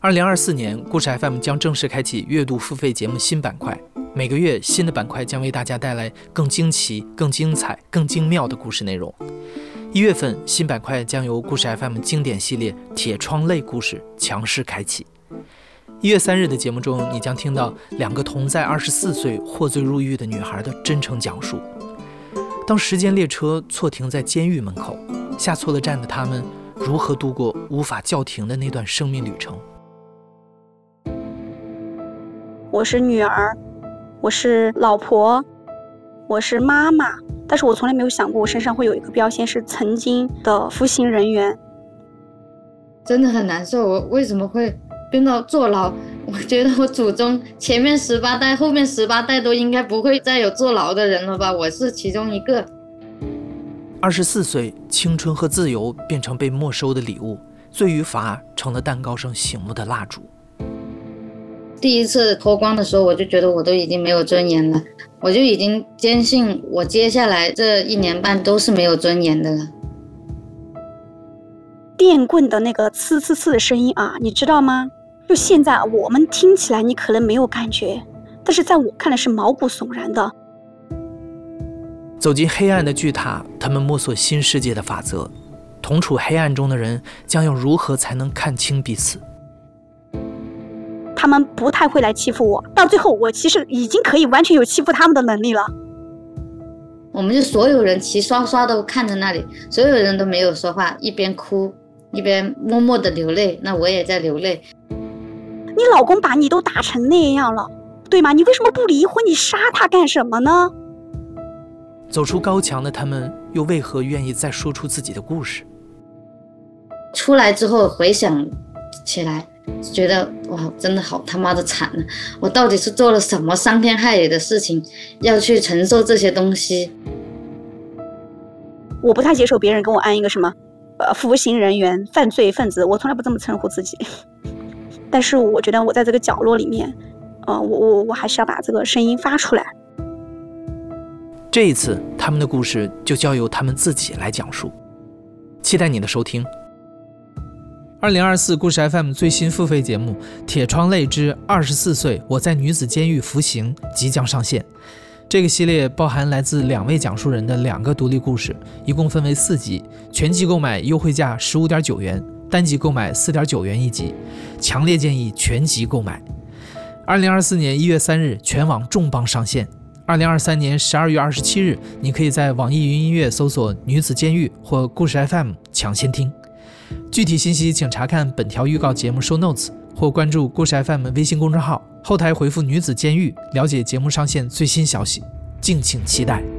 二零二四年，故事 FM 将正式开启月度付费节目新板块。每个月，新的板块将为大家带来更惊奇、更精彩、更精妙的故事内容。一月份，新板块将由故事 FM 经典系列《铁窗泪故事》强势开启。一月三日的节目中，你将听到两个同在二十四岁获罪入狱的女孩的真诚讲述。当时间列车错停在监狱门口，下错了站的他们如何度过无法叫停的那段生命旅程？我是女儿，我是老婆，我是妈妈，但是我从来没有想过我身上会有一个标签是曾经的服刑人员，真的很难受。我为什么会变到坐牢？我觉得我祖宗前面十八代、后面十八代都应该不会再有坐牢的人了吧？我是其中一个。二十四岁，青春和自由变成被没收的礼物，罪与罚成了蛋糕上醒目的蜡烛。第一次脱光的时候，我就觉得我都已经没有尊严了，我就已经坚信我接下来这一年半都是没有尊严的了。电棍的那个刺刺刺的声音啊，你知道吗？就现在我们听起来你可能没有感觉，但是在我看来是毛骨悚然的。走进黑暗的巨塔，他们摸索新世界的法则。同处黑暗中的人将要如何才能看清彼此？他们不太会来欺负我，到最后我其实已经可以完全有欺负他们的能力了。我们就所有人齐刷刷的看着那里，所有人都没有说话，一边哭一边默默的流泪。那我也在流泪。你老公把你都打成那样了，对吗？你为什么不离婚？你杀他干什么呢？走出高墙的他们，又为何愿意再说出自己的故事？出来之后回想起来。觉得哇，真的好他妈的惨啊！我到底是做了什么伤天害理的事情，要去承受这些东西？我不太接受别人跟我安一个什么，呃，服刑人员、犯罪分子，我从来不这么称呼自己。但是我觉得我在这个角落里面，呃，我我我还是要把这个声音发出来。这一次，他们的故事就交由他们自己来讲述。期待你的收听。二零二四故事 FM 最新付费节目《铁窗泪之二十四岁我在女子监狱服刑》即将上线。这个系列包含来自两位讲述人的两个独立故事，一共分为四集，全集购买优惠价十五点九元，单集购买四点九元一集。强烈建议全集购买。二零二四年一月三日全网重磅上线。二零二三年十二月二十七日，你可以在网易云音乐搜索“女子监狱”或“故事 FM” 抢先听。具体信息请查看本条预告节目 show notes 或关注故事 FM 微信公众号，后台回复“女子监狱”了解节目上线最新消息，敬请期待。